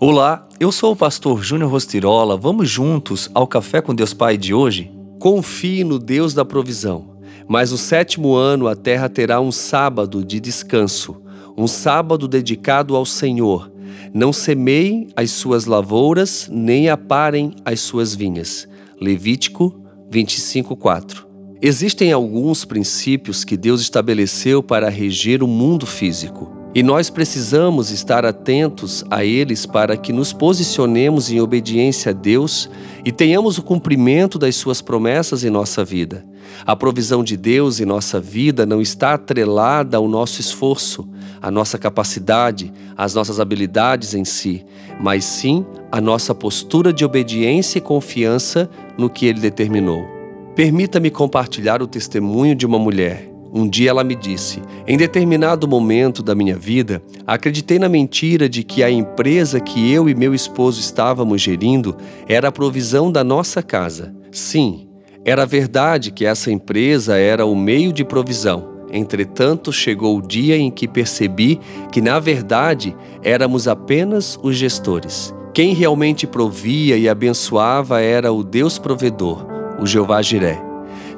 Olá, eu sou o pastor Júnior Rostirola. Vamos juntos ao Café com Deus Pai de hoje? Confie no Deus da provisão. Mas no sétimo ano a terra terá um sábado de descanso, um sábado dedicado ao Senhor. Não semeiem as suas lavouras, nem aparem as suas vinhas. Levítico 25:4. Existem alguns princípios que Deus estabeleceu para reger o mundo físico. E nós precisamos estar atentos a eles para que nos posicionemos em obediência a Deus e tenhamos o cumprimento das Suas promessas em nossa vida. A provisão de Deus em nossa vida não está atrelada ao nosso esforço, à nossa capacidade, às nossas habilidades em si, mas sim à nossa postura de obediência e confiança no que Ele determinou. Permita-me compartilhar o testemunho de uma mulher um dia ela me disse: Em determinado momento da minha vida, acreditei na mentira de que a empresa que eu e meu esposo estávamos gerindo era a provisão da nossa casa. Sim, era verdade que essa empresa era o meio de provisão. Entretanto, chegou o dia em que percebi que, na verdade, éramos apenas os gestores. Quem realmente provia e abençoava era o Deus provedor, o Jeová Jiré.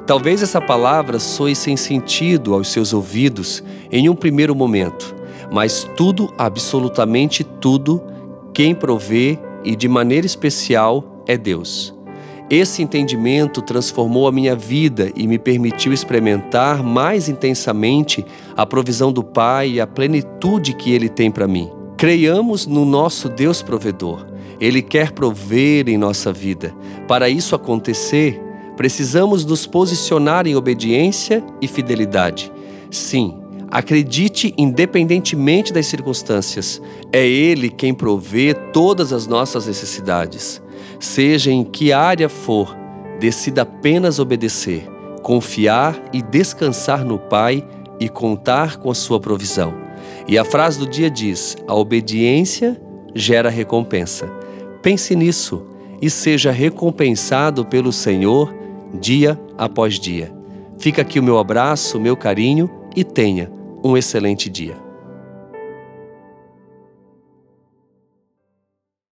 Talvez essa palavra soe sem sentido aos seus ouvidos em um primeiro momento, mas tudo, absolutamente tudo, quem provê e de maneira especial é Deus. Esse entendimento transformou a minha vida e me permitiu experimentar mais intensamente a provisão do Pai e a plenitude que Ele tem para mim. Creiamos no nosso Deus provedor. Ele quer prover em nossa vida. Para isso acontecer, Precisamos nos posicionar em obediência e fidelidade. Sim, acredite independentemente das circunstâncias, é Ele quem provê todas as nossas necessidades. Seja em que área for, decida apenas obedecer, confiar e descansar no Pai e contar com a sua provisão. E a frase do dia diz: a obediência gera recompensa. Pense nisso e seja recompensado pelo Senhor dia após dia. Fica aqui o meu abraço, o meu carinho e tenha um excelente dia.